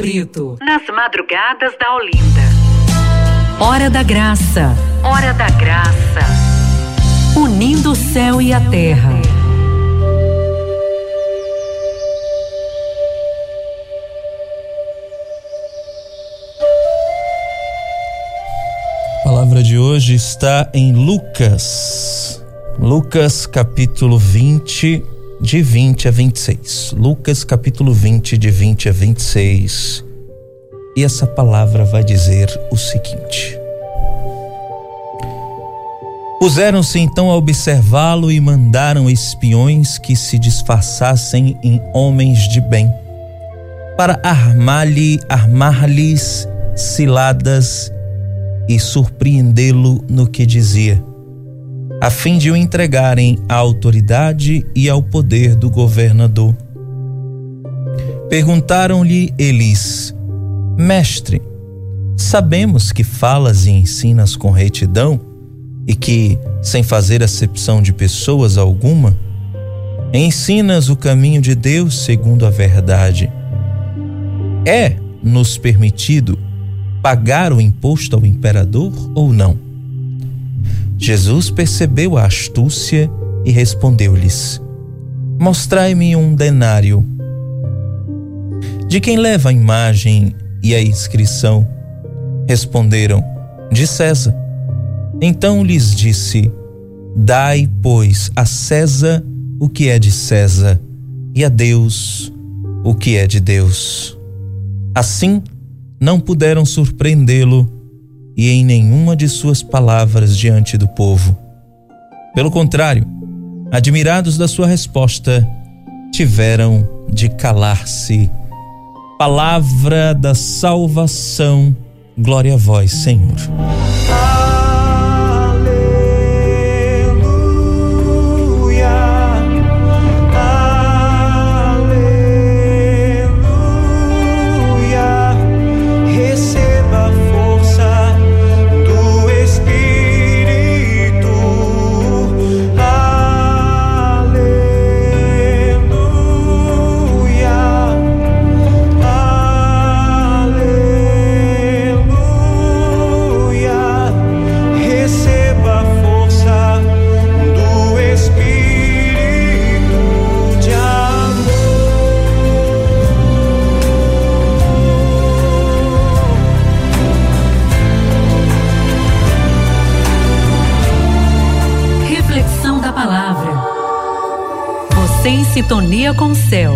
Brito. Nas madrugadas da Olinda. Hora da Graça. Hora da Graça. Unindo o céu e a terra. A palavra de hoje está em Lucas. Lucas capítulo 20, de 20 a 26. Lucas capítulo 20, de 20 a 26. E essa palavra vai dizer o seguinte: Puseram-se então a observá-lo e mandaram espiões que se disfarçassem em homens de bem, para armar-lhe, armar-lhes ciladas e surpreendê-lo no que dizia a fim de o entregarem à autoridade e ao poder do governador. Perguntaram-lhe eles: Mestre, sabemos que falas e ensinas com retidão e que, sem fazer acepção de pessoas alguma, ensinas o caminho de Deus segundo a verdade. É nos permitido pagar o imposto ao imperador ou não? Jesus percebeu a astúcia e respondeu-lhes: Mostrai-me um denário. De quem leva a imagem e a inscrição? Responderam: De César. Então lhes disse: Dai, pois, a César o que é de César, e a Deus o que é de Deus. Assim, não puderam surpreendê-lo e em nenhuma de suas palavras diante do povo. Pelo contrário, admirados da sua resposta, tiveram de calar-se. Palavra da salvação, glória a vós, Senhor. Sintonia com o céu.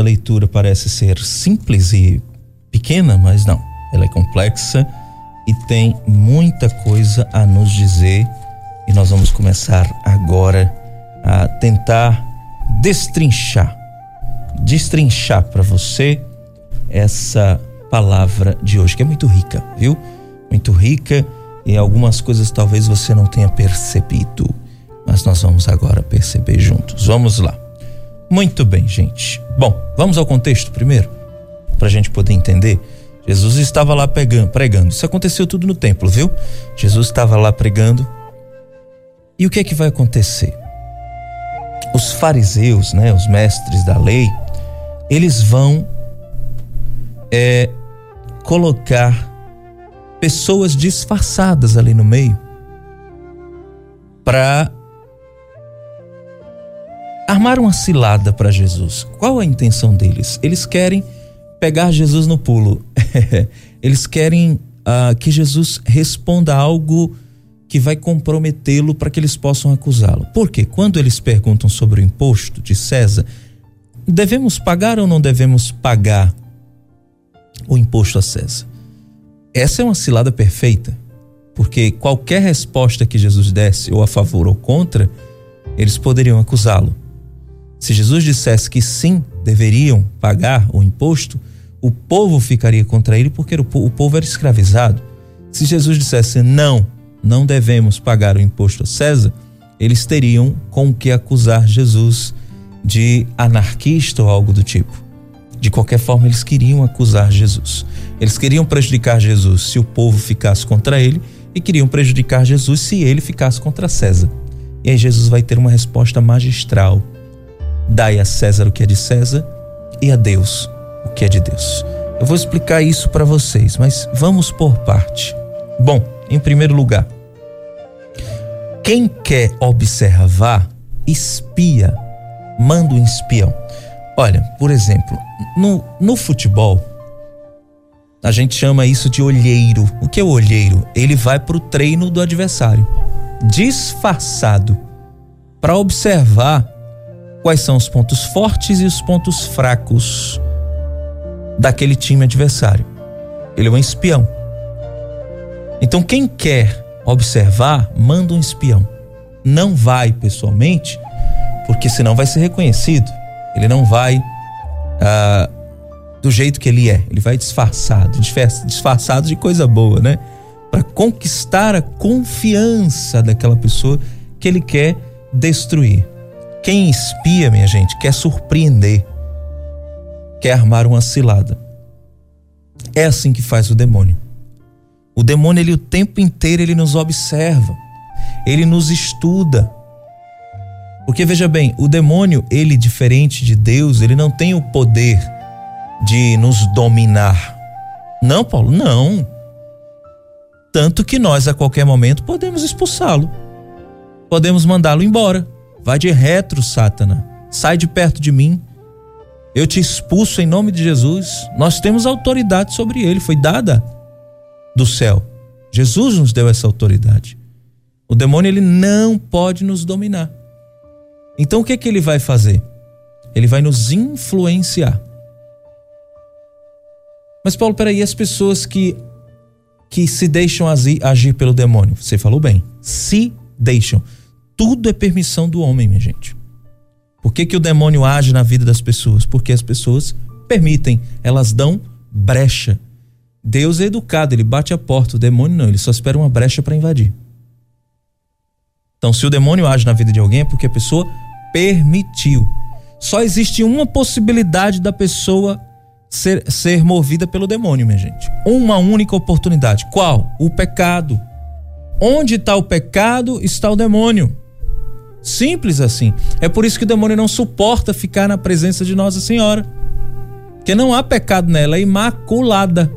Essa leitura parece ser simples e pequena, mas não, ela é complexa e tem muita coisa a nos dizer e nós vamos começar agora a tentar destrinchar, destrinchar para você essa palavra de hoje que é muito rica, viu? Muito rica e algumas coisas talvez você não tenha percebido mas nós vamos agora perceber juntos. Vamos lá. Muito bem, gente. Bom, vamos ao contexto primeiro, para a gente poder entender. Jesus estava lá pegando, pregando. Isso aconteceu tudo no templo, viu? Jesus estava lá pregando. E o que é que vai acontecer? Os fariseus, né, os mestres da lei, eles vão é, colocar pessoas disfarçadas ali no meio para armaram uma cilada para Jesus. Qual a intenção deles? Eles querem pegar Jesus no pulo. Eles querem uh, que Jesus responda algo que vai comprometê-lo para que eles possam acusá-lo. Porque quando eles perguntam sobre o imposto de César, devemos pagar ou não devemos pagar o imposto a César. Essa é uma cilada perfeita, porque qualquer resposta que Jesus desse, ou a favor ou contra, eles poderiam acusá-lo. Se Jesus dissesse que sim, deveriam pagar o imposto, o povo ficaria contra ele porque o povo era escravizado. Se Jesus dissesse não, não devemos pagar o imposto a César, eles teriam com o que acusar Jesus de anarquista ou algo do tipo. De qualquer forma, eles queriam acusar Jesus. Eles queriam prejudicar Jesus se o povo ficasse contra ele e queriam prejudicar Jesus se ele ficasse contra César. E aí Jesus vai ter uma resposta magistral. Dai a César o que é de César e a Deus o que é de Deus. Eu vou explicar isso para vocês, mas vamos por parte. Bom, em primeiro lugar, quem quer observar, espia, manda um espião. Olha, por exemplo, no, no futebol, a gente chama isso de olheiro. O que é o olheiro? Ele vai para o treino do adversário, disfarçado, para observar quais são os pontos fortes e os pontos fracos daquele time adversário. Ele é um espião. Então, quem quer observar, manda um espião. Não vai pessoalmente, porque senão vai ser reconhecido. Ele não vai ah, do jeito que ele é, ele vai disfarçado, disfarçado de coisa boa, né? Para conquistar a confiança daquela pessoa que ele quer destruir. Quem espia, minha gente, quer surpreender, quer armar uma cilada. É assim que faz o demônio. O demônio, ele o tempo inteiro ele nos observa. Ele nos estuda. Porque veja bem, o demônio, ele diferente de Deus, ele não tem o poder de nos dominar. Não, Paulo, não. Tanto que nós a qualquer momento podemos expulsá-lo. Podemos mandá-lo embora. Vai de retro, Sátana. Sai de perto de mim. Eu te expulso em nome de Jesus. Nós temos autoridade sobre ele, foi dada do céu. Jesus nos deu essa autoridade. O demônio ele não pode nos dominar. Então o que que ele vai fazer? Ele vai nos influenciar. Mas Paulo, peraí, as pessoas que que se deixam agir, agir pelo demônio, você falou bem, se deixam. Tudo é permissão do homem, minha gente. Por que, que o demônio age na vida das pessoas? Porque as pessoas permitem, elas dão brecha. Deus é educado, ele bate a porta, o demônio não, ele só espera uma brecha para invadir. Então, se o demônio age na vida de alguém é porque a pessoa permitiu. Só existe uma possibilidade da pessoa ser, ser movida pelo demônio, minha gente. Uma única oportunidade. Qual? O pecado. Onde está o pecado, está o demônio. Simples assim. É por isso que o demônio não suporta ficar na presença de Nossa Senhora. Porque não há pecado nela, é imaculada.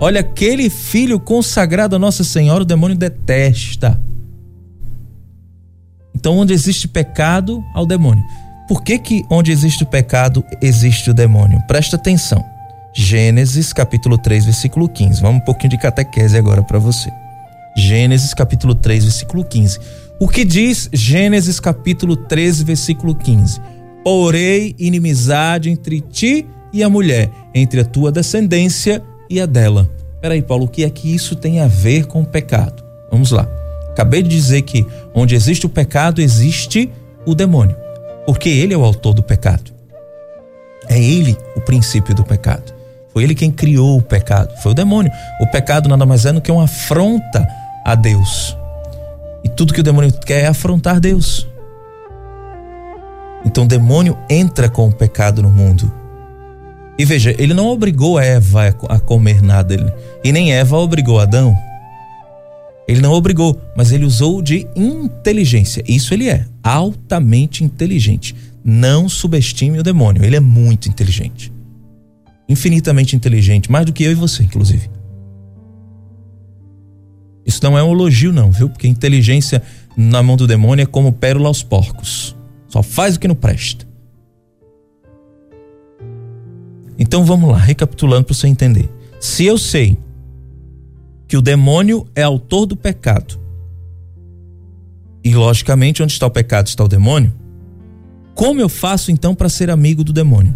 Olha, aquele filho consagrado a Nossa Senhora, o demônio detesta. Então, onde existe pecado, há o demônio. Por que que onde existe o pecado, existe o demônio? Presta atenção. Gênesis capítulo 3, versículo 15. Vamos um pouquinho de catequese agora para você. Gênesis capítulo 3, versículo 15. O que diz Gênesis capítulo 13, versículo 15? Porei inimizade entre ti e a mulher, entre a tua descendência e a dela. Peraí, Paulo, o que é que isso tem a ver com o pecado? Vamos lá. Acabei de dizer que onde existe o pecado, existe o demônio, porque ele é o autor do pecado. É ele o princípio do pecado. Foi ele quem criou o pecado, foi o demônio. O pecado nada mais é do que uma afronta a Deus. Tudo que o demônio quer é afrontar Deus. Então o demônio entra com o pecado no mundo. E veja, ele não obrigou Eva a comer nada, ele, e nem Eva obrigou Adão. Ele não obrigou, mas ele usou de inteligência. Isso ele é, altamente inteligente. Não subestime o demônio, ele é muito inteligente. Infinitamente inteligente, mais do que eu e você, inclusive. Isso não é um elogio, não, viu? Porque inteligência na mão do demônio é como pérola aos porcos. Só faz o que não presta. Então vamos lá, recapitulando para você entender. Se eu sei que o demônio é autor do pecado, e logicamente onde está o pecado está o demônio, como eu faço então para ser amigo do demônio?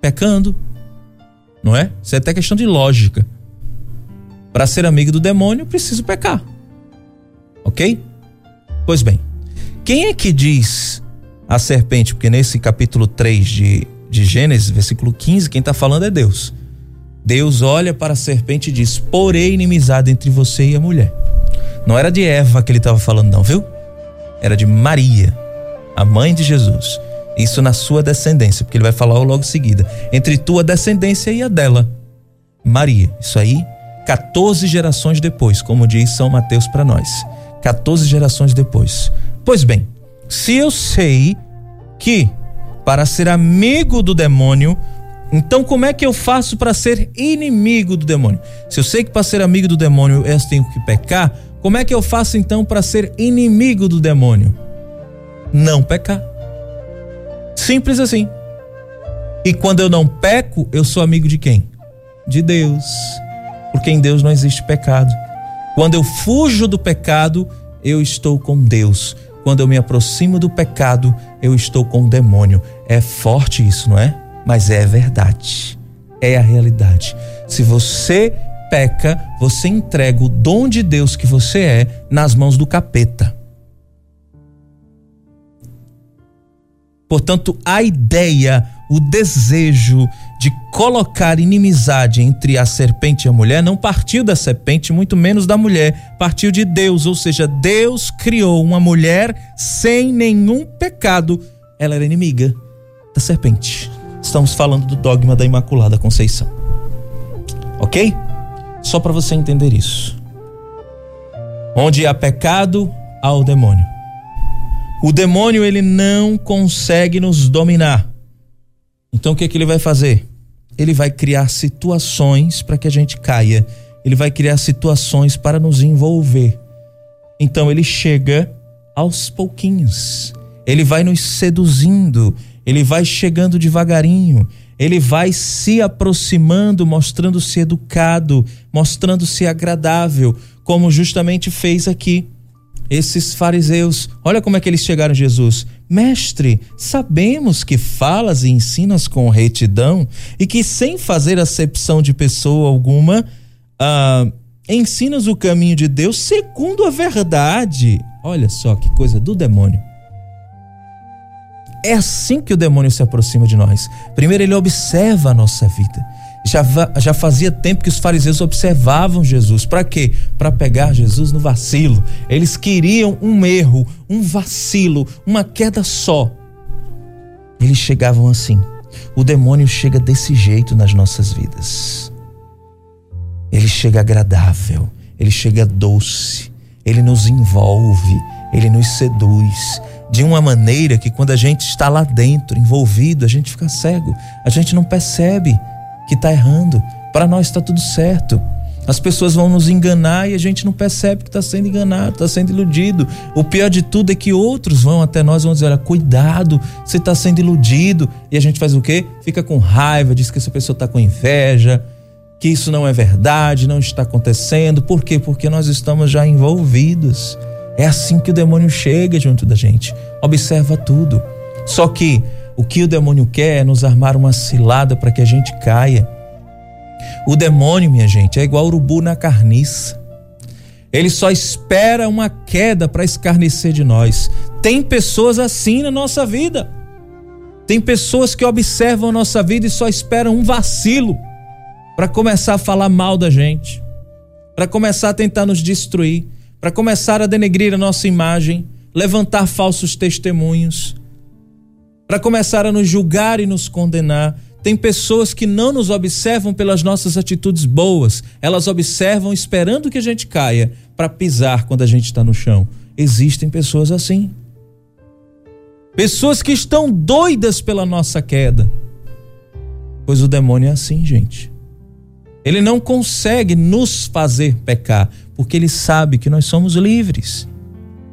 Pecando, não é? Isso é até questão de lógica. Para ser amigo do demônio, preciso pecar. Ok? Pois bem, quem é que diz a serpente? Porque nesse capítulo 3 de, de Gênesis, versículo 15, quem está falando é Deus. Deus olha para a serpente e diz: Porém, inimizade entre você e a mulher. Não era de Eva que ele estava falando, não, viu? Era de Maria, a mãe de Jesus. Isso na sua descendência, porque ele vai falar logo em seguida. Entre tua descendência e a dela. Maria. Isso aí, 14 gerações depois, como diz São Mateus para nós. 14 gerações depois. Pois bem, se eu sei que para ser amigo do demônio, então como é que eu faço para ser inimigo do demônio? Se eu sei que para ser amigo do demônio eu tenho que pecar, como é que eu faço então para ser inimigo do demônio? Não pecar. Simples assim. E quando eu não peco, eu sou amigo de quem? De Deus. Porque em Deus não existe pecado. Quando eu fujo do pecado, eu estou com Deus. Quando eu me aproximo do pecado, eu estou com o demônio. É forte isso, não é? Mas é verdade. É a realidade. Se você peca, você entrega o dom de Deus que você é nas mãos do capeta. Portanto, a ideia, o desejo de colocar inimizade entre a serpente e a mulher não partiu da serpente, muito menos da mulher, partiu de Deus, ou seja, Deus criou uma mulher sem nenhum pecado. Ela era inimiga da serpente. Estamos falando do dogma da Imaculada Conceição. Ok? Só para você entender isso. Onde há pecado, há o demônio. O demônio ele não consegue nos dominar. Então o que, que ele vai fazer? Ele vai criar situações para que a gente caia. Ele vai criar situações para nos envolver. Então ele chega aos pouquinhos. Ele vai nos seduzindo, ele vai chegando devagarinho, ele vai se aproximando, mostrando-se educado, mostrando-se agradável, como justamente fez aqui esses fariseus. Olha como é que eles chegaram a Jesus. Mestre, sabemos que falas e ensinas com retidão e que sem fazer acepção de pessoa alguma, ah, ensinas o caminho de Deus segundo a verdade. Olha só que coisa do demônio. É assim que o demônio se aproxima de nós. Primeiro, ele observa a nossa vida. Já, já fazia tempo que os fariseus observavam Jesus. Para quê? Para pegar Jesus no vacilo. Eles queriam um erro, um vacilo, uma queda só. Eles chegavam assim. O demônio chega desse jeito nas nossas vidas. Ele chega agradável, ele chega doce, ele nos envolve, ele nos seduz de uma maneira que quando a gente está lá dentro, envolvido, a gente fica cego, a gente não percebe que está errando. Para nós está tudo certo. As pessoas vão nos enganar e a gente não percebe que está sendo enganado, está sendo iludido. O pior de tudo é que outros vão até nós e vão dizer: olha, cuidado, você está sendo iludido. E a gente faz o quê? Fica com raiva, diz que essa pessoa está com inveja, que isso não é verdade, não está acontecendo. Por quê? Porque nós estamos já envolvidos. É assim que o demônio chega junto da gente. Observa tudo. Só que o que o demônio quer é nos armar uma cilada para que a gente caia. O demônio, minha gente, é igual urubu na carniça. Ele só espera uma queda para escarnecer de nós. Tem pessoas assim na nossa vida. Tem pessoas que observam a nossa vida e só esperam um vacilo para começar a falar mal da gente, para começar a tentar nos destruir, para começar a denegrir a nossa imagem, levantar falsos testemunhos, para começar a nos julgar e nos condenar. Tem pessoas que não nos observam pelas nossas atitudes boas, elas observam esperando que a gente caia para pisar quando a gente está no chão. Existem pessoas assim. Pessoas que estão doidas pela nossa queda. Pois o demônio é assim, gente. Ele não consegue nos fazer pecar, porque ele sabe que nós somos livres.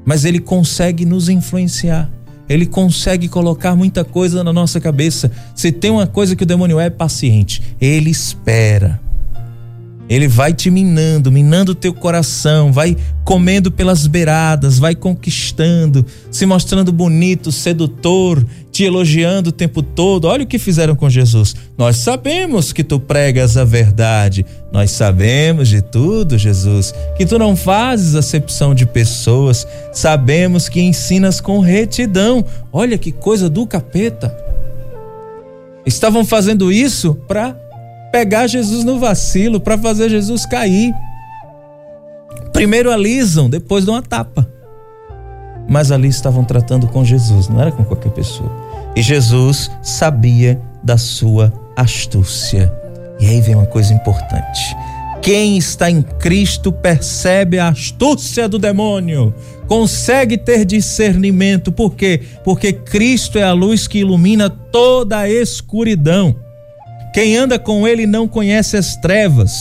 Mas ele consegue nos influenciar ele consegue colocar muita coisa na nossa cabeça. Se tem uma coisa que o demônio é, é paciente, ele espera. Ele vai te minando, minando o teu coração, vai comendo pelas beiradas, vai conquistando, se mostrando bonito, sedutor, te elogiando o tempo todo. Olha o que fizeram com Jesus. Nós sabemos que tu pregas a verdade, nós sabemos de tudo, Jesus, que tu não fazes acepção de pessoas, sabemos que ensinas com retidão. Olha que coisa do capeta. Estavam fazendo isso para pegar Jesus no vacilo, para fazer Jesus cair. Primeiro alisam, depois dão uma tapa. Mas ali estavam tratando com Jesus, não era com qualquer pessoa. E Jesus sabia da sua astúcia. E aí vem uma coisa importante. Quem está em Cristo percebe a astúcia do demônio, consegue ter discernimento. Por quê? Porque Cristo é a luz que ilumina toda a escuridão. Quem anda com ele não conhece as trevas.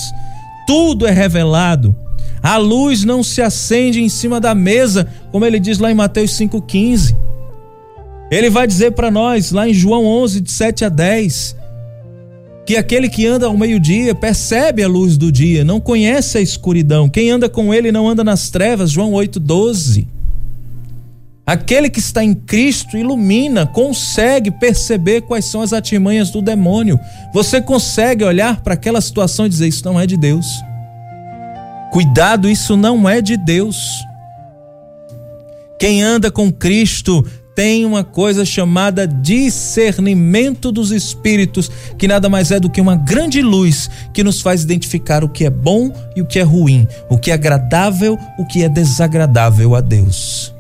Tudo é revelado. A luz não se acende em cima da mesa, como ele diz lá em Mateus 5,15. Ele vai dizer para nós, lá em João 11, de 7 a 10, que aquele que anda ao meio-dia percebe a luz do dia, não conhece a escuridão. Quem anda com ele não anda nas trevas, João 8, 12. Aquele que está em Cristo ilumina, consegue perceber quais são as artimanhas do demônio. Você consegue olhar para aquela situação e dizer: Isso não é de Deus. Cuidado, isso não é de Deus. Quem anda com Cristo tem uma coisa chamada discernimento dos espíritos, que nada mais é do que uma grande luz que nos faz identificar o que é bom e o que é ruim, o que é agradável, o que é desagradável a Deus.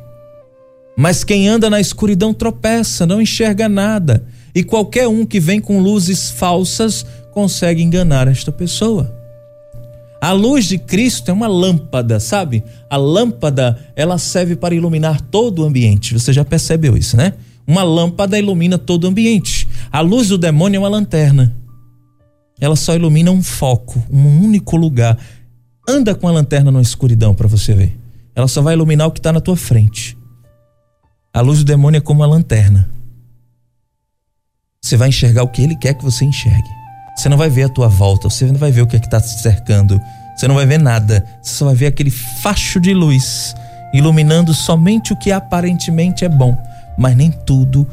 Mas quem anda na escuridão tropeça, não enxerga nada. E qualquer um que vem com luzes falsas consegue enganar esta pessoa. A luz de Cristo é uma lâmpada, sabe? A lâmpada, ela serve para iluminar todo o ambiente. Você já percebeu isso, né? Uma lâmpada ilumina todo o ambiente. A luz do demônio é uma lanterna. Ela só ilumina um foco, um único lugar. Anda com a lanterna na escuridão para você ver. Ela só vai iluminar o que está na tua frente. A luz do demônio é como uma lanterna. Você vai enxergar o que ele quer que você enxergue. Você não vai ver a tua volta, você não vai ver o que é está te cercando, você não vai ver nada, você só vai ver aquele facho de luz iluminando somente o que aparentemente é bom, mas nem tudo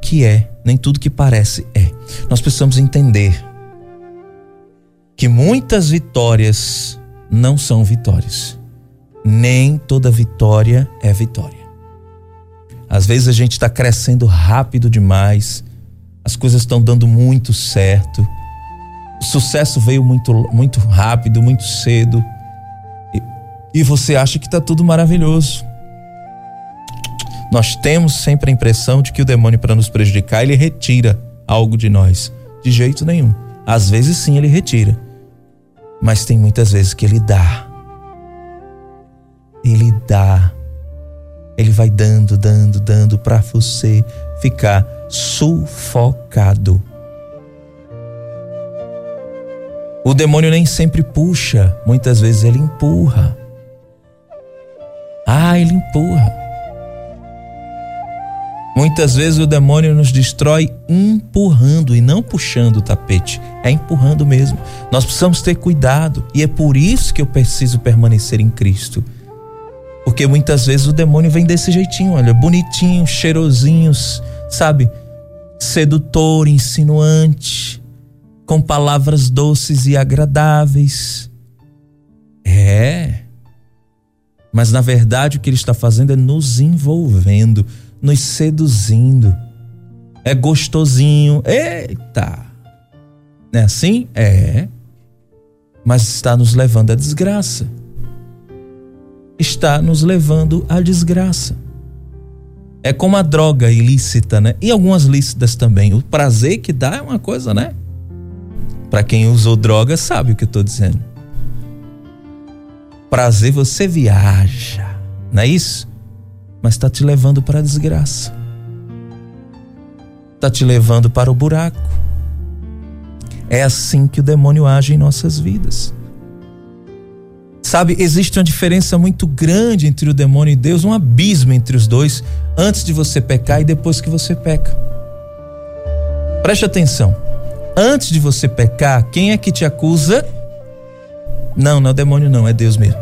que é, nem tudo que parece é. Nós precisamos entender que muitas vitórias não são vitórias. Nem toda vitória é vitória. Às vezes a gente está crescendo rápido demais, as coisas estão dando muito certo, o sucesso veio muito, muito rápido, muito cedo, e, e você acha que está tudo maravilhoso. Nós temos sempre a impressão de que o demônio, para nos prejudicar, ele retira algo de nós. De jeito nenhum. Às vezes sim ele retira, mas tem muitas vezes que ele dá. Ele dá ele vai dando, dando, dando para você ficar sufocado. O demônio nem sempre puxa, muitas vezes ele empurra. Ah, ele empurra. Muitas vezes o demônio nos destrói empurrando e não puxando o tapete, é empurrando mesmo. Nós precisamos ter cuidado e é por isso que eu preciso permanecer em Cristo porque muitas vezes o demônio vem desse jeitinho, olha, bonitinho, cheirosinhos, sabe? Sedutor, insinuante, com palavras doces e agradáveis. É. Mas na verdade o que ele está fazendo é nos envolvendo, nos seduzindo. É gostosinho. Eita! Não é assim? É. Mas está nos levando à desgraça está nos levando à desgraça. É como a droga ilícita, né? E algumas lícitas também. O prazer que dá é uma coisa, né? Para quem usou droga sabe o que eu estou dizendo. Prazer você viaja, não é isso? Mas está te levando para a desgraça. Está te levando para o buraco. É assim que o demônio age em nossas vidas. Sabe, existe uma diferença muito grande entre o demônio e Deus, um abismo entre os dois, antes de você pecar e depois que você peca. Preste atenção. Antes de você pecar, quem é que te acusa? Não, não é o demônio, não, é Deus mesmo.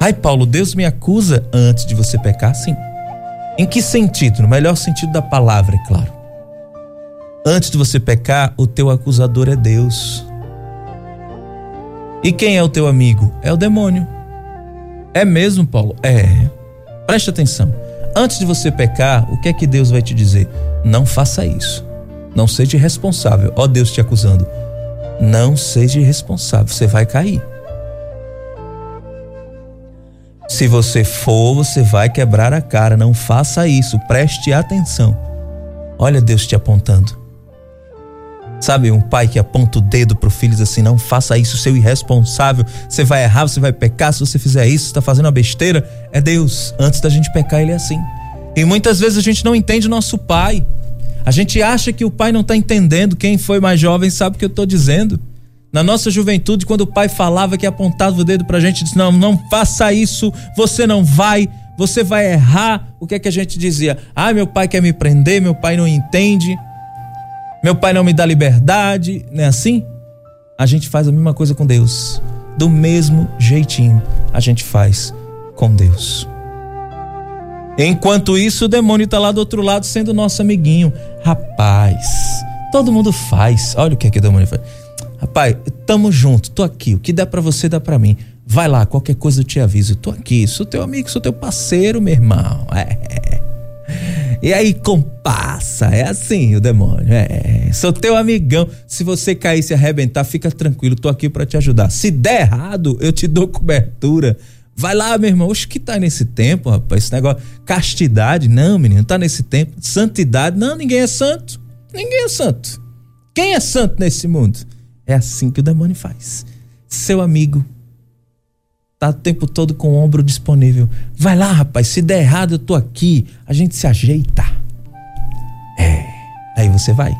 Ai, Paulo, Deus me acusa antes de você pecar? Sim. Em que sentido? No melhor sentido da palavra, é claro. Antes de você pecar, o teu acusador é Deus. E quem é o teu amigo? É o demônio. É mesmo, Paulo? É. Preste atenção. Antes de você pecar, o que é que Deus vai te dizer? Não faça isso. Não seja irresponsável. Ó Deus te acusando. Não seja irresponsável, você vai cair. Se você for, você vai quebrar a cara. Não faça isso. Preste atenção. Olha Deus te apontando. Sabe, um pai que aponta o dedo pro filho e diz assim: não faça isso, seu irresponsável, você vai errar, você vai pecar, se você fizer isso, está fazendo uma besteira. É Deus. Antes da gente pecar, ele é assim. E muitas vezes a gente não entende o nosso pai. A gente acha que o pai não está entendendo. Quem foi mais jovem sabe o que eu estou dizendo. Na nossa juventude, quando o pai falava que apontava o dedo para a gente, disse: Não, não faça isso, você não vai, você vai errar. O que é que a gente dizia? Ah, meu pai quer me prender, meu pai não entende. Meu pai não me dá liberdade, não é assim? A gente faz a mesma coisa com Deus. Do mesmo jeitinho a gente faz com Deus. Enquanto isso, o demônio está lá do outro lado sendo nosso amiguinho. Rapaz, todo mundo faz. Olha o que é que o demônio faz. Rapaz, tamo junto, tô aqui. O que dá para você, dá para mim. Vai lá, qualquer coisa eu te aviso. Tô aqui, sou teu amigo, sou teu parceiro, meu irmão. É. E aí, compassa, é assim o demônio. É, sou teu amigão. Se você cair se arrebentar, fica tranquilo, tô aqui para te ajudar. Se der errado, eu te dou cobertura. Vai lá, meu irmão. Oxe, que tá nesse tempo, rapaz? Esse negócio. Castidade, não, menino, tá nesse tempo. Santidade, não, ninguém é santo. Ninguém é santo. Quem é santo nesse mundo? É assim que o demônio faz. Seu amigo tá o tempo todo com o ombro disponível. Vai lá, rapaz, se der errado, eu tô aqui. A gente se ajeita. É. Aí você vai.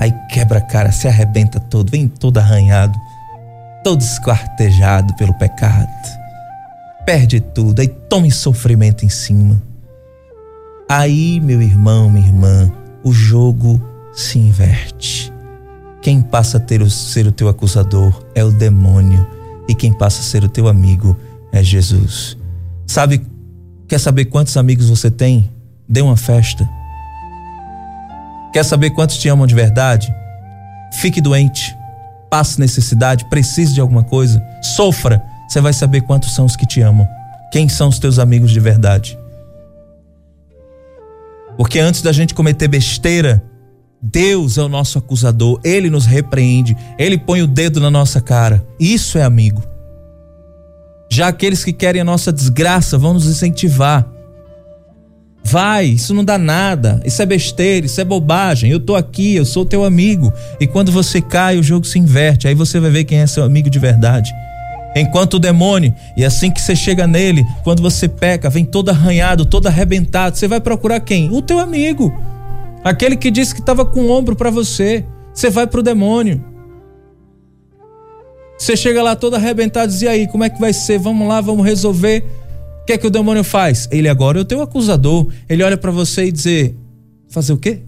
Aí quebra a cara, se arrebenta todo, vem todo arranhado, todo esquartejado pelo pecado. Perde tudo, aí tome sofrimento em cima. Aí, meu irmão, minha irmã, o jogo se inverte. Quem passa a ter o, ser o teu acusador é o demônio e quem passa a ser o teu amigo é Jesus. Sabe, quer saber quantos amigos você tem? Dê uma festa. Quer saber quantos te amam de verdade? Fique doente, passe necessidade, precise de alguma coisa, sofra. Você vai saber quantos são os que te amam. Quem são os teus amigos de verdade? Porque antes da gente cometer besteira, Deus é o nosso acusador, ele nos repreende, ele põe o dedo na nossa cara. Isso é amigo. Já aqueles que querem a nossa desgraça vão nos incentivar. Vai, isso não dá nada, isso é besteira, isso é bobagem. Eu tô aqui, eu sou teu amigo. E quando você cai, o jogo se inverte. Aí você vai ver quem é seu amigo de verdade. Enquanto o demônio, e assim que você chega nele, quando você peca, vem todo arranhado, todo arrebentado, você vai procurar quem? O teu amigo. Aquele que disse que estava com o ombro para você. Você vai pro demônio. Você chega lá todo arrebentado e diz: e aí, como é que vai ser? Vamos lá, vamos resolver. O que é que o demônio faz? Ele agora é o teu acusador. Ele olha para você e dizer: fazer o quê?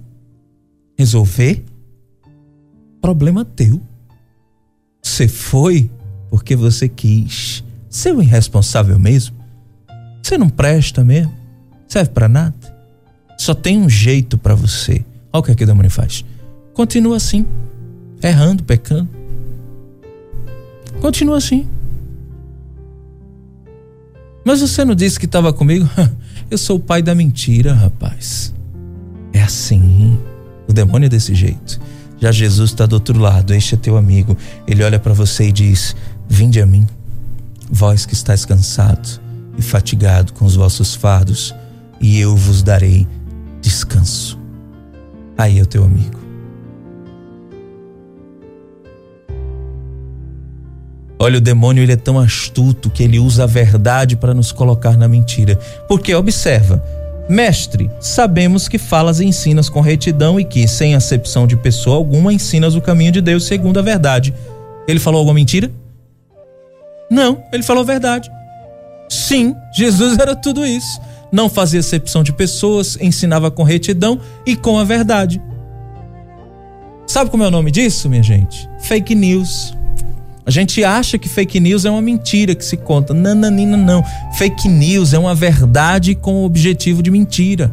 Resolver? Problema teu. Você foi porque você quis. Você é um irresponsável mesmo? Você não presta mesmo? Serve para nada? Só tem um jeito para você. Olha o que, o demônio faz. Continua assim, errando, pecando. Continua assim. Mas você não disse que estava comigo? Eu sou o pai da mentira, rapaz. É assim. O demônio é desse jeito. Já Jesus está do outro lado, este é teu amigo. Ele olha para você e diz: Vinde a mim, vós que estáis cansado e fatigado com os vossos fardos, e eu vos darei descanso. Aí é o teu amigo. Olha, o demônio ele é tão astuto que ele usa a verdade para nos colocar na mentira. Porque observa, mestre, sabemos que falas e ensinas com retidão e que, sem acepção de pessoa alguma, ensinas o caminho de Deus segundo a verdade. Ele falou alguma mentira? Não, ele falou a verdade. Sim, Jesus era tudo isso não fazia acepção de pessoas, ensinava com retidão e com a verdade. Sabe como é o nome disso, minha gente? Fake news. A gente acha que fake news é uma mentira que se conta. Nananina, não. Fake news é uma verdade com o objetivo de mentira.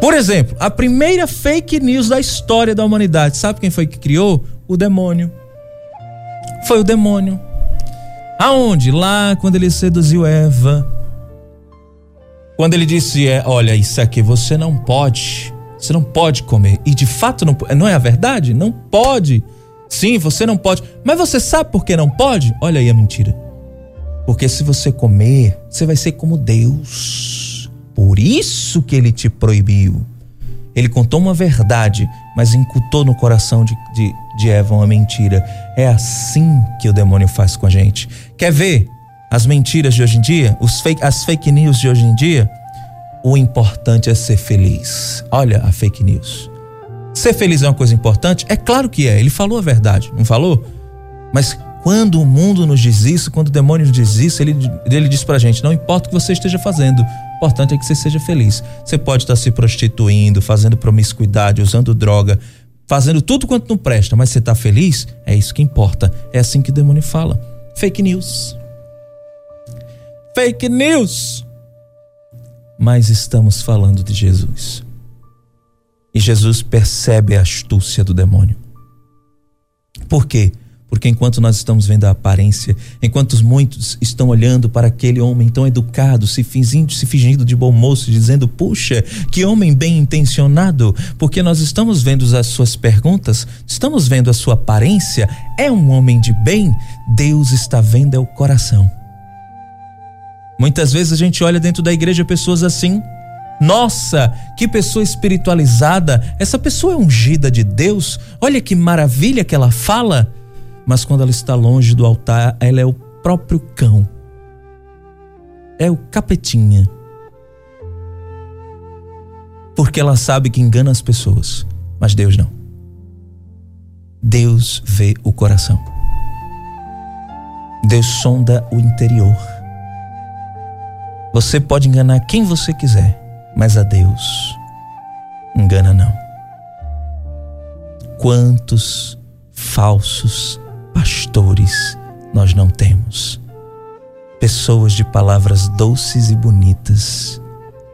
Por exemplo, a primeira fake news da história da humanidade, sabe quem foi que criou? O demônio. Foi o demônio. Aonde? Lá quando ele seduziu Eva. Quando ele disse: é, Olha, isso aqui você não pode. Você não pode comer. E de fato não, não é a verdade? Não pode. Sim, você não pode. Mas você sabe por que não pode? Olha aí a mentira. Porque se você comer, você vai ser como Deus. Por isso que ele te proibiu. Ele contou uma verdade, mas incutou no coração de, de, de Eva uma mentira. É assim que o demônio faz com a gente. Quer ver as mentiras de hoje em dia? Os fake, as fake news de hoje em dia? O importante é ser feliz. Olha a fake news. Ser feliz é uma coisa importante? É claro que é. Ele falou a verdade, não falou? Mas quando o mundo nos diz isso, quando o demônio nos diz isso, ele, ele diz pra gente: não importa o que você esteja fazendo, o importante é que você seja feliz. Você pode estar se prostituindo, fazendo promiscuidade, usando droga, fazendo tudo quanto não presta, mas você está feliz? É isso que importa. É assim que o demônio fala. Fake news. Fake news. Mas estamos falando de Jesus. E Jesus percebe a astúcia do demônio. Por quê? Porque enquanto nós estamos vendo a aparência, enquanto muitos estão olhando para aquele homem tão educado, se fingindo, se fingindo de bom moço, dizendo: Puxa, que homem bem intencionado, porque nós estamos vendo as suas perguntas, estamos vendo a sua aparência, é um homem de bem, Deus está vendo é o coração. Muitas vezes a gente olha dentro da igreja pessoas assim, nossa, que pessoa espiritualizada! Essa pessoa é ungida de Deus. Olha que maravilha que ela fala mas quando ela está longe do altar, ela é o próprio cão. É o capetinha. Porque ela sabe que engana as pessoas, mas Deus não. Deus vê o coração. Deus sonda o interior. Você pode enganar quem você quiser, mas a Deus engana não. Quantos falsos pastores nós não temos. Pessoas de palavras doces e bonitas,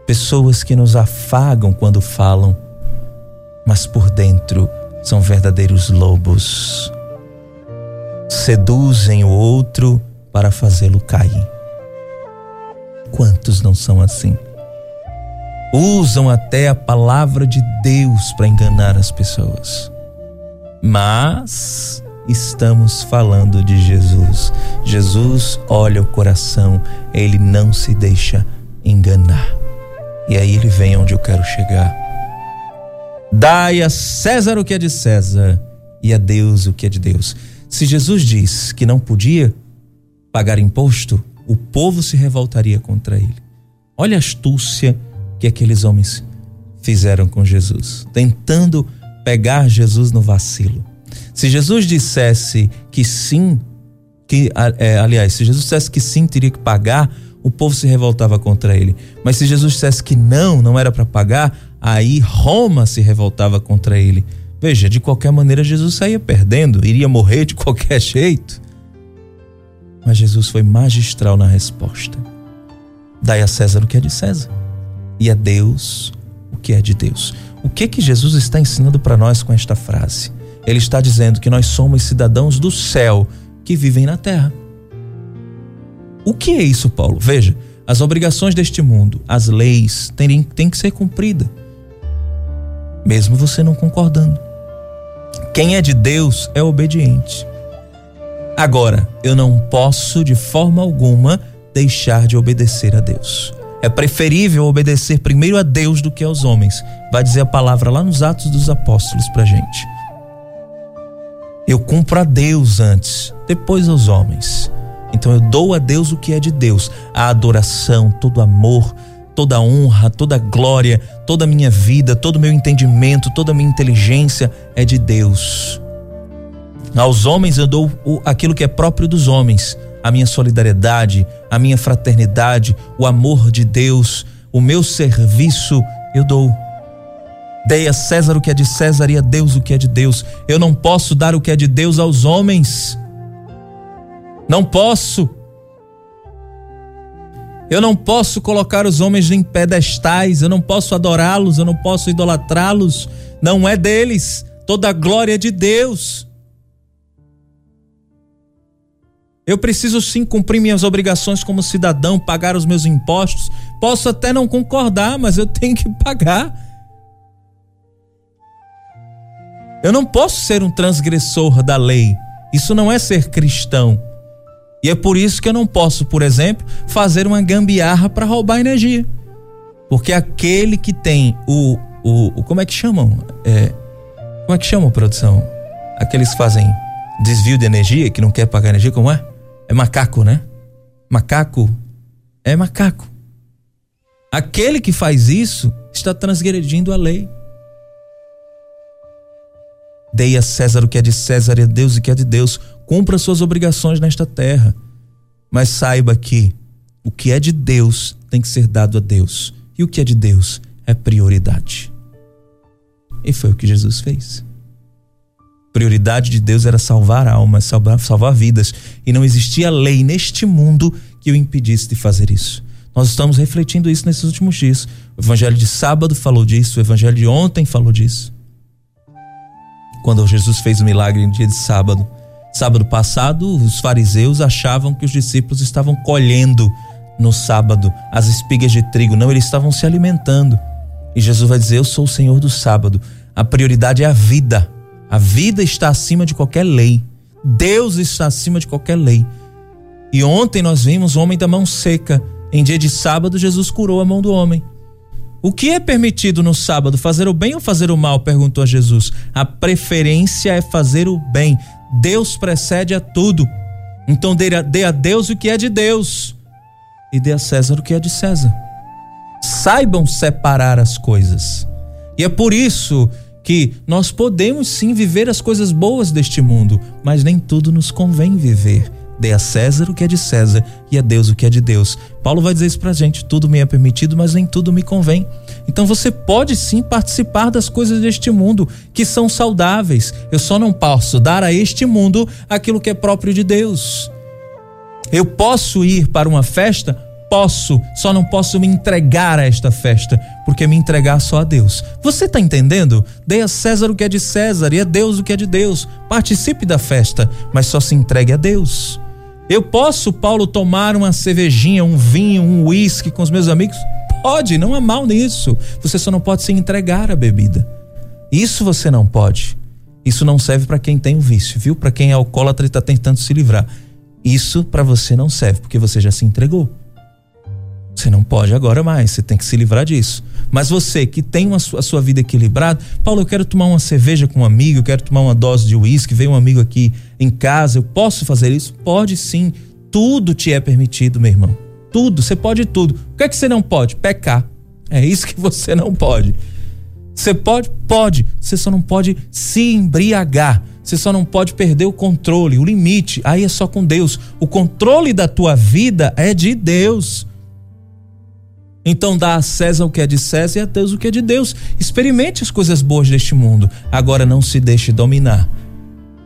pessoas que nos afagam quando falam, mas por dentro são verdadeiros lobos. Seduzem o outro para fazê-lo cair. Quantos não são assim? Usam até a palavra de Deus para enganar as pessoas. Mas estamos falando de Jesus. Jesus olha o coração, ele não se deixa enganar. E aí ele vem onde eu quero chegar. Dai a César o que é de César e a Deus o que é de Deus. Se Jesus diz que não podia pagar imposto, o povo se revoltaria contra ele. Olha a astúcia que aqueles homens fizeram com Jesus, tentando pegar Jesus no vacilo. Se Jesus dissesse que sim, que é, aliás, se Jesus dissesse que sim, teria que pagar, o povo se revoltava contra ele. Mas se Jesus dissesse que não, não era para pagar, aí Roma se revoltava contra ele. Veja, de qualquer maneira Jesus saía perdendo, iria morrer de qualquer jeito. Mas Jesus foi magistral na resposta. Dai a César o que é de César e a Deus o que é de Deus. O que que Jesus está ensinando para nós com esta frase? Ele está dizendo que nós somos cidadãos do céu que vivem na terra. O que é isso, Paulo? Veja, as obrigações deste mundo, as leis, têm, têm que ser cumpridas, mesmo você não concordando. Quem é de Deus é obediente. Agora, eu não posso de forma alguma deixar de obedecer a Deus. É preferível obedecer primeiro a Deus do que aos homens. Vai dizer a palavra lá nos Atos dos Apóstolos para gente. Eu cumpro a Deus antes, depois aos homens. Então eu dou a Deus o que é de Deus: a adoração, todo amor, toda honra, toda glória, toda a minha vida, todo o meu entendimento, toda a minha inteligência é de Deus. Aos homens eu dou aquilo que é próprio dos homens: a minha solidariedade, a minha fraternidade, o amor de Deus, o meu serviço eu dou. Dei a César o que é de César e a Deus o que é de Deus. Eu não posso dar o que é de Deus aos homens. Não posso. Eu não posso colocar os homens em pedestais, eu não posso adorá-los, eu não posso idolatrá-los. Não é deles. Toda a glória é de Deus. Eu preciso sim cumprir minhas obrigações como cidadão, pagar os meus impostos. Posso até não concordar, mas eu tenho que pagar. Eu não posso ser um transgressor da lei. Isso não é ser cristão. E é por isso que eu não posso, por exemplo, fazer uma gambiarra para roubar energia. Porque aquele que tem o, o, o como é que chamam? É, como é que chamam produção? Aqueles que fazem desvio de energia, que não quer pagar energia, como é? É macaco, né? Macaco é macaco. Aquele que faz isso está transgredindo a lei. Dei a César o que é de César e a Deus o que é de Deus. Cumpra suas obrigações nesta terra. Mas saiba que o que é de Deus tem que ser dado a Deus. E o que é de Deus é prioridade. E foi o que Jesus fez. Prioridade de Deus era salvar almas, salvar, salvar vidas. E não existia lei neste mundo que o impedisse de fazer isso. Nós estamos refletindo isso nesses últimos dias. O evangelho de sábado falou disso, o evangelho de ontem falou disso quando Jesus fez o milagre no dia de sábado. Sábado passado, os fariseus achavam que os discípulos estavam colhendo no sábado as espigas de trigo. Não, eles estavam se alimentando. E Jesus vai dizer: Eu sou o Senhor do sábado. A prioridade é a vida. A vida está acima de qualquer lei. Deus está acima de qualquer lei. E ontem nós vimos o homem da mão seca. Em dia de sábado, Jesus curou a mão do homem. O que é permitido no sábado, fazer o bem ou fazer o mal? perguntou a Jesus. A preferência é fazer o bem. Deus precede a tudo. Então dê a Deus o que é de Deus e dê a César o que é de César. Saibam separar as coisas. E é por isso que nós podemos sim viver as coisas boas deste mundo, mas nem tudo nos convém viver. Dê a César o que é de César e a Deus o que é de Deus. Paulo vai dizer isso pra gente: tudo me é permitido, mas nem tudo me convém. Então você pode sim participar das coisas deste mundo que são saudáveis. Eu só não posso dar a este mundo aquilo que é próprio de Deus. Eu posso ir para uma festa? Posso, só não posso me entregar a esta festa, porque me entregar só a Deus. Você está entendendo? Dê a César o que é de César e a Deus o que é de Deus. Participe da festa, mas só se entregue a Deus. Eu posso, Paulo, tomar uma cervejinha, um vinho, um uísque com os meus amigos? Pode, não há mal nisso. Você só não pode se entregar à bebida. Isso você não pode. Isso não serve para quem tem o vício, viu? Para quem é alcoólatra e está tentando se livrar. Isso para você não serve, porque você já se entregou. Você não pode agora mais, você tem que se livrar disso. Mas você que tem uma, a sua vida equilibrada, Paulo, eu quero tomar uma cerveja com um amigo, eu quero tomar uma dose de uísque, veio um amigo aqui em casa, eu posso fazer isso? Pode sim. Tudo te é permitido, meu irmão. Tudo, você pode tudo. O que é que você não pode? Pecar. É isso que você não pode. Você pode? Pode. Você só não pode se embriagar. Você só não pode perder o controle, o limite. Aí é só com Deus. O controle da tua vida é de Deus. Então dá a César o que é de César e a Deus o que é de Deus. Experimente as coisas boas deste mundo. Agora não se deixe dominar.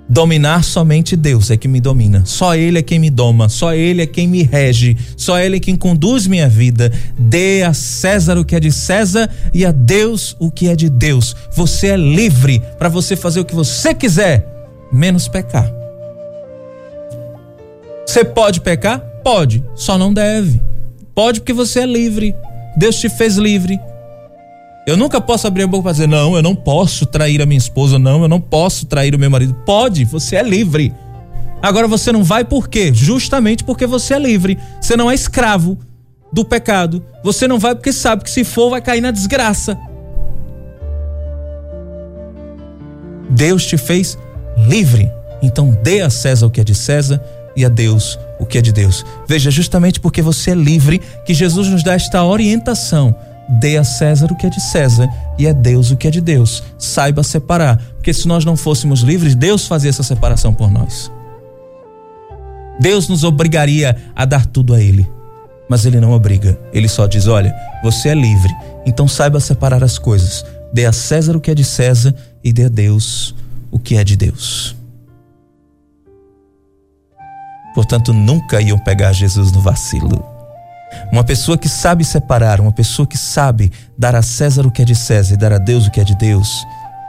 Dominar somente Deus é que me domina. Só Ele é quem me doma. Só Ele é quem me rege. Só Ele é quem conduz minha vida. Dê a César o que é de César e a Deus o que é de Deus. Você é livre para você fazer o que você quiser, menos pecar. Você pode pecar? Pode, só não deve. Pode porque você é livre. Deus te fez livre. Eu nunca posso abrir a boca para dizer, não, eu não posso trair a minha esposa, não, eu não posso trair o meu marido. Pode, você é livre. Agora você não vai por quê? Justamente porque você é livre. Você não é escravo do pecado. Você não vai porque sabe que se for vai cair na desgraça. Deus te fez livre. Então dê a César o que é de César e a Deus o que é de Deus. Veja, justamente porque você é livre que Jesus nos dá esta orientação. Dê a César o que é de César e a Deus o que é de Deus. Saiba separar, porque se nós não fôssemos livres, Deus fazia essa separação por nós. Deus nos obrigaria a dar tudo a Ele, mas Ele não obriga. Ele só diz: olha, você é livre, então saiba separar as coisas. Dê a César o que é de César e dê a Deus o que é de Deus. Portanto, nunca iam pegar Jesus no vacilo. Uma pessoa que sabe separar, uma pessoa que sabe dar a César o que é de César e dar a Deus o que é de Deus,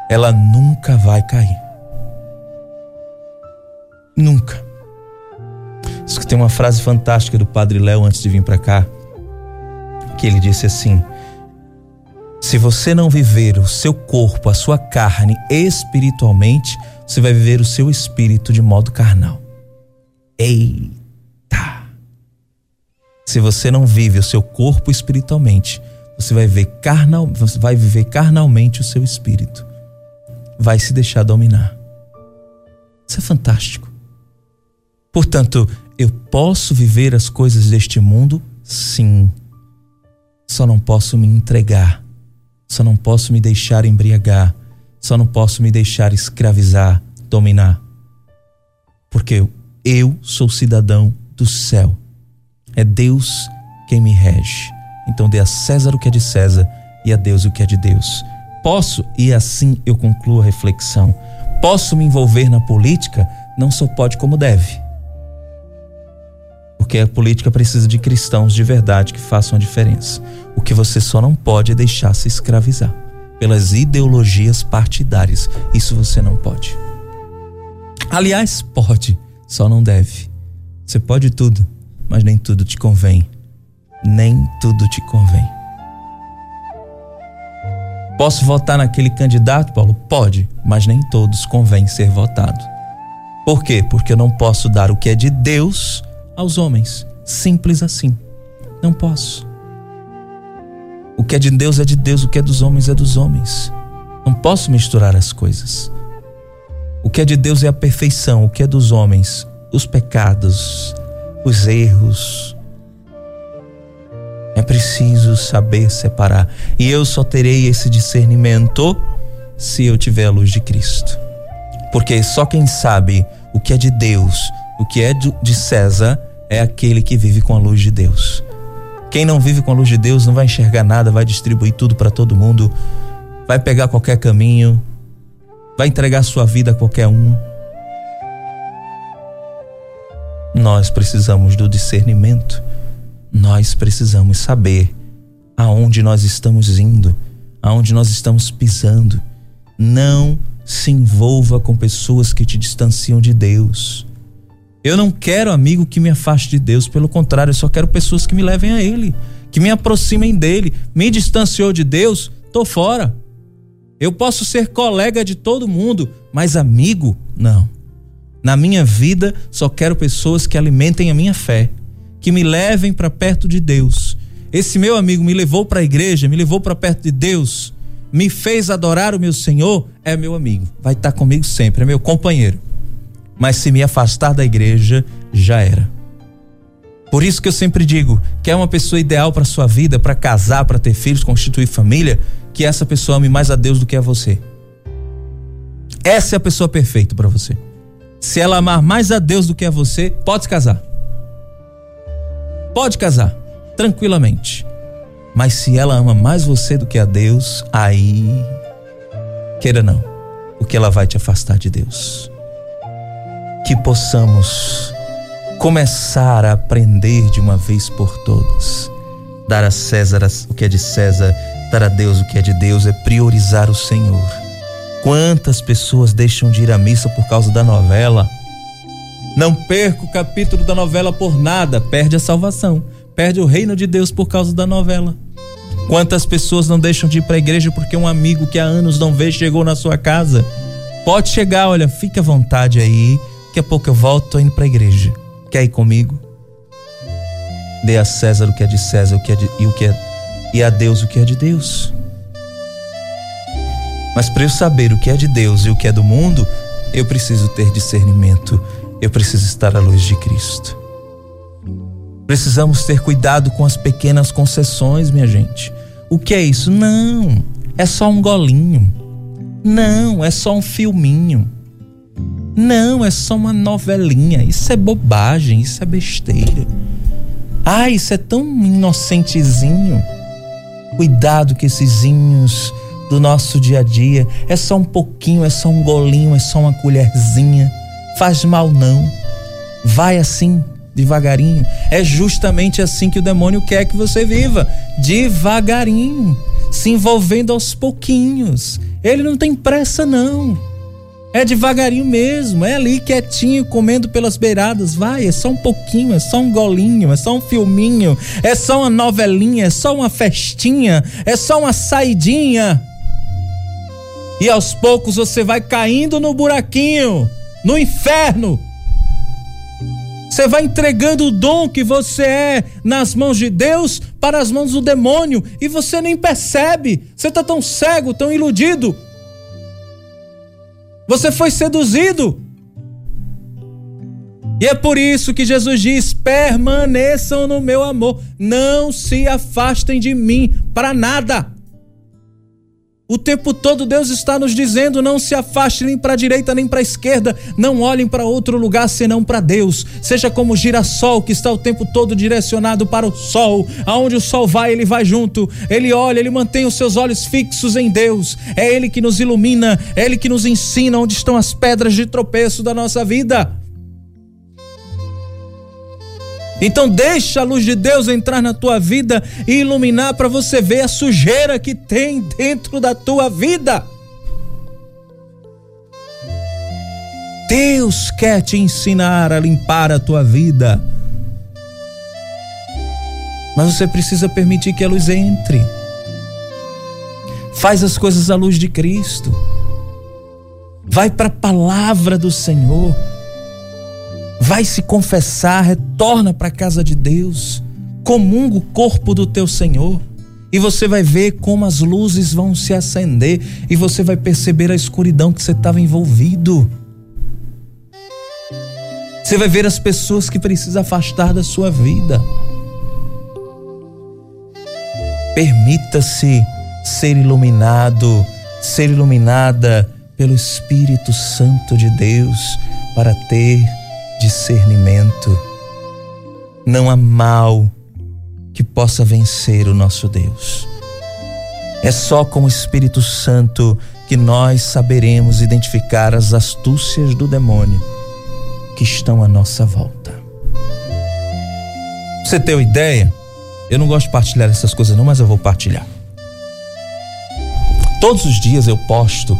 ela nunca vai cair. Nunca. Isso que tem uma frase fantástica do Padre Léo antes de vir para cá, que ele disse assim: Se você não viver o seu corpo, a sua carne espiritualmente, você vai viver o seu espírito de modo carnal. Eita! Se você não vive o seu corpo espiritualmente, você vai ver carnal, você vai viver carnalmente o seu espírito. Vai se deixar dominar. Isso é fantástico. Portanto, eu posso viver as coisas deste mundo? Sim. Só não posso me entregar. Só não posso me deixar embriagar. Só não posso me deixar escravizar, dominar. Porque eu, sou cidadão do céu. É Deus quem me rege. Então dê a César o que é de César e a Deus o que é de Deus. Posso, e assim eu concluo a reflexão, posso me envolver na política? Não só pode como deve. Porque a política precisa de cristãos de verdade que façam a diferença. O que você só não pode é deixar se escravizar pelas ideologias partidárias. Isso você não pode. Aliás, pode, só não deve. Você pode tudo, mas nem tudo te convém. Nem tudo te convém. Posso votar naquele candidato, Paulo? Pode, mas nem todos convém ser votado. Por quê? Porque eu não posso dar o que é de Deus aos homens. Simples assim. Não posso. O que é de Deus é de Deus, o que é dos homens é dos homens. Não posso misturar as coisas. O que é de Deus é a perfeição, o que é dos homens, os pecados, os erros. É preciso saber separar. E eu só terei esse discernimento se eu tiver a luz de Cristo. Porque só quem sabe o que é de Deus, o que é de César, é aquele que vive com a luz de Deus. Quem não vive com a luz de Deus não vai enxergar nada, vai distribuir tudo para todo mundo, vai pegar qualquer caminho, vai entregar sua vida a qualquer um. Nós precisamos do discernimento. Nós precisamos saber aonde nós estamos indo, aonde nós estamos pisando. Não se envolva com pessoas que te distanciam de Deus. Eu não quero amigo que me afaste de Deus, pelo contrário, eu só quero pessoas que me levem a Ele, que me aproximem dele. Me distanciou de Deus, tô fora. Eu posso ser colega de todo mundo, mas amigo, não. Na minha vida, só quero pessoas que alimentem a minha fé, que me levem para perto de Deus. Esse meu amigo me levou para a igreja, me levou para perto de Deus, me fez adorar o meu Senhor, é meu amigo, vai estar comigo sempre, é meu companheiro. Mas se me afastar da igreja, já era. Por isso que eu sempre digo, que é uma pessoa ideal para sua vida, para casar, para ter filhos, constituir família, que essa pessoa ame mais a Deus do que a você. Essa é a pessoa perfeita para você. Se ela amar mais a Deus do que a você, pode casar. Pode casar, tranquilamente. Mas se ela ama mais você do que a Deus, aí. Queira não, porque ela vai te afastar de Deus. Que possamos começar a aprender de uma vez por todas. Dar a César o que é de César, dar a Deus o que é de Deus, é priorizar o Senhor Quantas pessoas deixam de ir à missa por causa da novela? Não perca o capítulo da novela por nada, perde a salvação, perde o reino de Deus por causa da novela. Quantas pessoas não deixam de ir para a igreja porque um amigo que há anos não vê chegou na sua casa? Pode chegar, olha, fique à vontade aí, daqui a pouco eu volto, indo para a igreja. Quer ir comigo? Dê a César o que é de César, o que é de, e o que é e a Deus o que é de Deus. Mas para eu saber o que é de Deus e o que é do mundo, eu preciso ter discernimento, eu preciso estar à luz de Cristo. Precisamos ter cuidado com as pequenas concessões, minha gente. O que é isso? Não, é só um golinho. Não, é só um filminho. Não, é só uma novelinha. Isso é bobagem, isso é besteira. Ah, isso é tão inocentezinho. Cuidado que esses do nosso dia a dia. É só um pouquinho, é só um golinho, é só uma colherzinha. Faz mal não. Vai assim, devagarinho. É justamente assim que o demônio quer que você viva, devagarinho, se envolvendo aos pouquinhos. Ele não tem pressa não. É devagarinho mesmo, é ali quietinho, comendo pelas beiradas. Vai, é só um pouquinho, é só um golinho, é só um filminho, é só uma novelinha, é só uma festinha, é só uma saidinha. E aos poucos você vai caindo no buraquinho, no inferno. Você vai entregando o dom que você é nas mãos de Deus para as mãos do demônio e você nem percebe. Você está tão cego, tão iludido você foi seduzido. E é por isso que Jesus diz: permaneçam no meu amor, não se afastem de mim para nada. O tempo todo Deus está nos dizendo: não se afaste nem para a direita nem para a esquerda, não olhem para outro lugar senão para Deus. Seja como o girassol que está o tempo todo direcionado para o sol. Aonde o sol vai, ele vai junto. Ele olha, ele mantém os seus olhos fixos em Deus. É Ele que nos ilumina, é Ele que nos ensina onde estão as pedras de tropeço da nossa vida. Então deixa a luz de Deus entrar na tua vida e iluminar para você ver a sujeira que tem dentro da tua vida. Deus quer te ensinar a limpar a tua vida. Mas você precisa permitir que a luz entre. Faz as coisas à luz de Cristo. Vai para a palavra do Senhor vai se confessar, retorna para a casa de Deus, comunga o corpo do teu Senhor. E você vai ver como as luzes vão se acender e você vai perceber a escuridão que você estava envolvido. Você vai ver as pessoas que precisa afastar da sua vida. Permita-se ser iluminado, ser iluminada pelo Espírito Santo de Deus para ter discernimento. Não há mal que possa vencer o nosso Deus. É só com o Espírito Santo que nós saberemos identificar as astúcias do demônio que estão à nossa volta. Você tem uma ideia? Eu não gosto de partilhar essas coisas não, mas eu vou partilhar. Todos os dias eu posto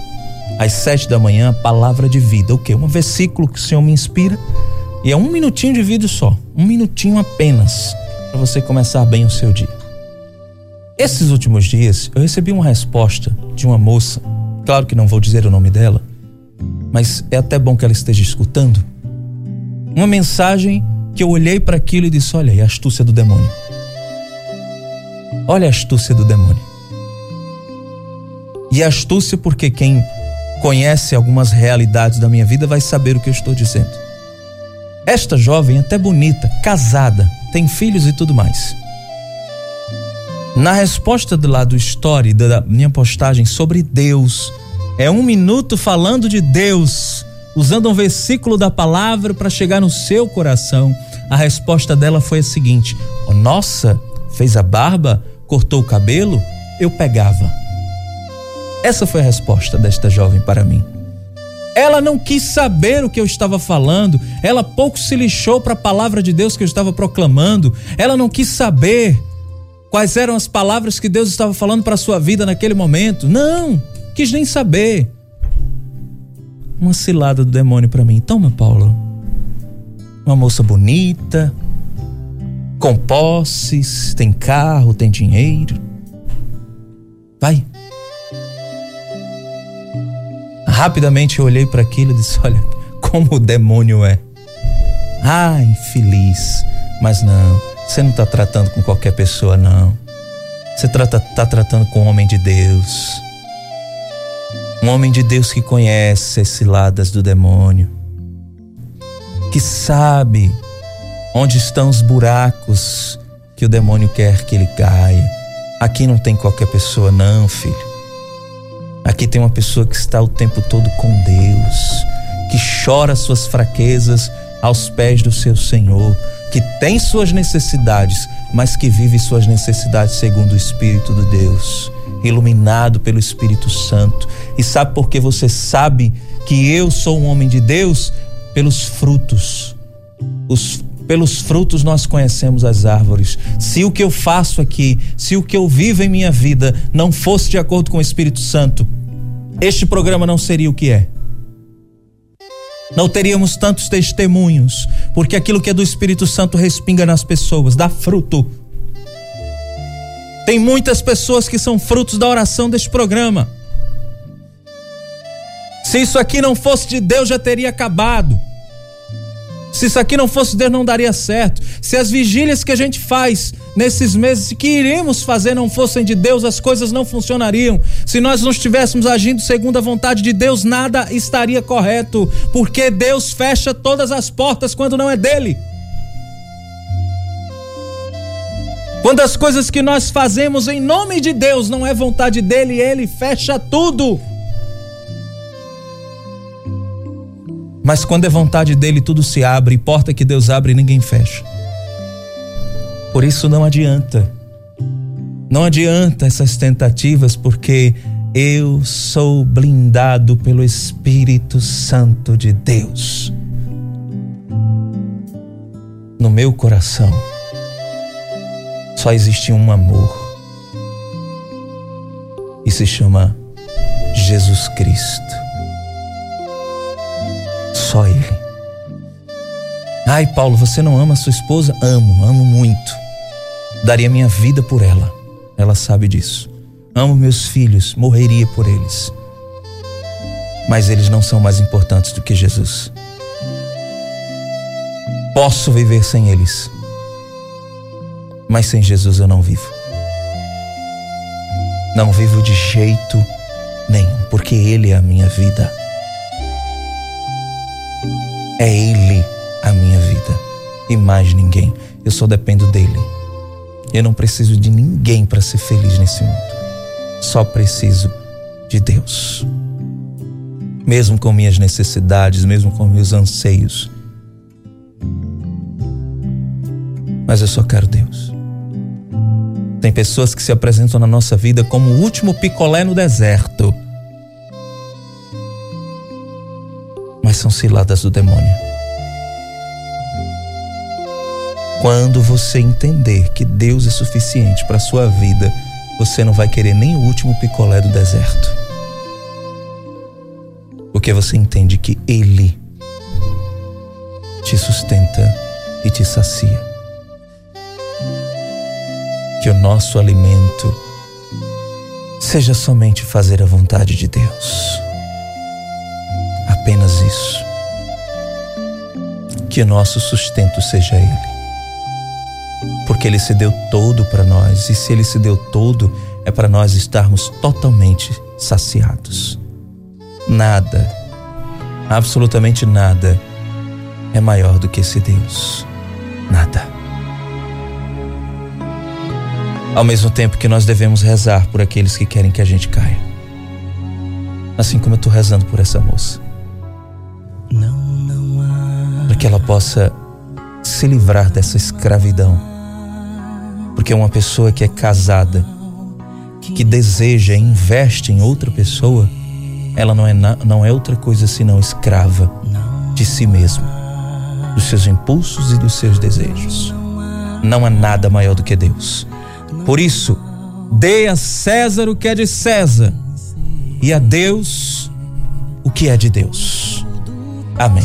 às sete da manhã palavra de vida. O que? Um versículo que o Senhor me inspira e é um minutinho de vídeo só, um minutinho apenas, para você começar bem o seu dia. Esses últimos dias eu recebi uma resposta de uma moça, claro que não vou dizer o nome dela, mas é até bom que ela esteja escutando. Uma mensagem que eu olhei para aquilo e disse: Olha aí, a astúcia do demônio. Olha a astúcia do demônio. E a astúcia, porque quem conhece algumas realidades da minha vida vai saber o que eu estou dizendo. Esta jovem, até bonita, casada, tem filhos e tudo mais. Na resposta do lado story da minha postagem sobre Deus, é um minuto falando de Deus, usando um versículo da palavra para chegar no seu coração. A resposta dela foi a seguinte: oh, Nossa, fez a barba, cortou o cabelo, eu pegava. Essa foi a resposta desta jovem para mim. Ela não quis saber o que eu estava falando, ela pouco se lixou para a palavra de Deus que eu estava proclamando, ela não quis saber quais eram as palavras que Deus estava falando para a sua vida naquele momento. Não, quis nem saber. Uma cilada do demônio para mim. Toma, Paulo. Uma moça bonita, com posses, tem carro, tem dinheiro. Vai, Rapidamente eu olhei para aquilo e disse: Olha, como o demônio é. Ah, infeliz. Mas não, você não está tratando com qualquer pessoa, não. Você está tá tratando com um homem de Deus. Um homem de Deus que conhece as ciladas do demônio. Que sabe onde estão os buracos que o demônio quer que ele caia. Aqui não tem qualquer pessoa, não, filho. Aqui tem uma pessoa que está o tempo todo com Deus, que chora suas fraquezas aos pés do seu Senhor, que tem suas necessidades, mas que vive suas necessidades segundo o Espírito de Deus. iluminado pelo Espírito Santo. E sabe por que você sabe que eu sou um homem de Deus? Pelos frutos. Os, pelos frutos nós conhecemos as árvores. Se o que eu faço aqui, se o que eu vivo em minha vida não fosse de acordo com o Espírito Santo, este programa não seria o que é. Não teríamos tantos testemunhos, porque aquilo que é do Espírito Santo respinga nas pessoas, dá fruto. Tem muitas pessoas que são frutos da oração deste programa. Se isso aqui não fosse de Deus, já teria acabado. Se isso aqui não fosse Deus, não daria certo. Se as vigílias que a gente faz nesses meses que iremos fazer não fossem de Deus, as coisas não funcionariam. Se nós não estivéssemos agindo segundo a vontade de Deus, nada estaria correto, porque Deus fecha todas as portas quando não é dele. Quando as coisas que nós fazemos em nome de Deus não é vontade dele, ele fecha tudo. Mas quando é vontade dele, tudo se abre, porta que Deus abre, ninguém fecha. Por isso não adianta. Não adianta essas tentativas, porque eu sou blindado pelo Espírito Santo de Deus. No meu coração só existe um amor. E se chama Jesus Cristo. Só Ele. Ai, Paulo, você não ama sua esposa? Amo, amo muito. Daria minha vida por ela. Ela sabe disso. Amo meus filhos, morreria por eles. Mas eles não são mais importantes do que Jesus. Posso viver sem eles mas sem Jesus eu não vivo. Não vivo de jeito nenhum, porque Ele é a minha vida. É Ele a minha vida e mais ninguém. Eu só dependo dele. Eu não preciso de ninguém para ser feliz nesse mundo. Só preciso de Deus. Mesmo com minhas necessidades, mesmo com meus anseios. Mas eu só quero Deus. Tem pessoas que se apresentam na nossa vida como o último picolé no deserto. Mas são ciladas do demônio. Quando você entender que Deus é suficiente para sua vida, você não vai querer nem o último picolé do deserto. Porque você entende que Ele te sustenta e te sacia que o nosso alimento seja somente fazer a vontade de Deus. Apenas isso. Que nosso sustento seja Ele. Porque Ele se deu todo para nós, e se Ele se deu todo, é para nós estarmos totalmente saciados. Nada, absolutamente nada, é maior do que esse Deus. Nada ao mesmo tempo que nós devemos rezar por aqueles que querem que a gente caia. Assim como eu estou rezando por essa moça. Para que ela possa se livrar dessa escravidão. Porque uma pessoa que é casada, que deseja e investe em outra pessoa, ela não é, não é outra coisa senão escrava de si mesma, dos seus impulsos e dos seus desejos. Não há nada maior do que Deus. Por isso, dê a César o que é de César e a Deus o que é de Deus. Amém.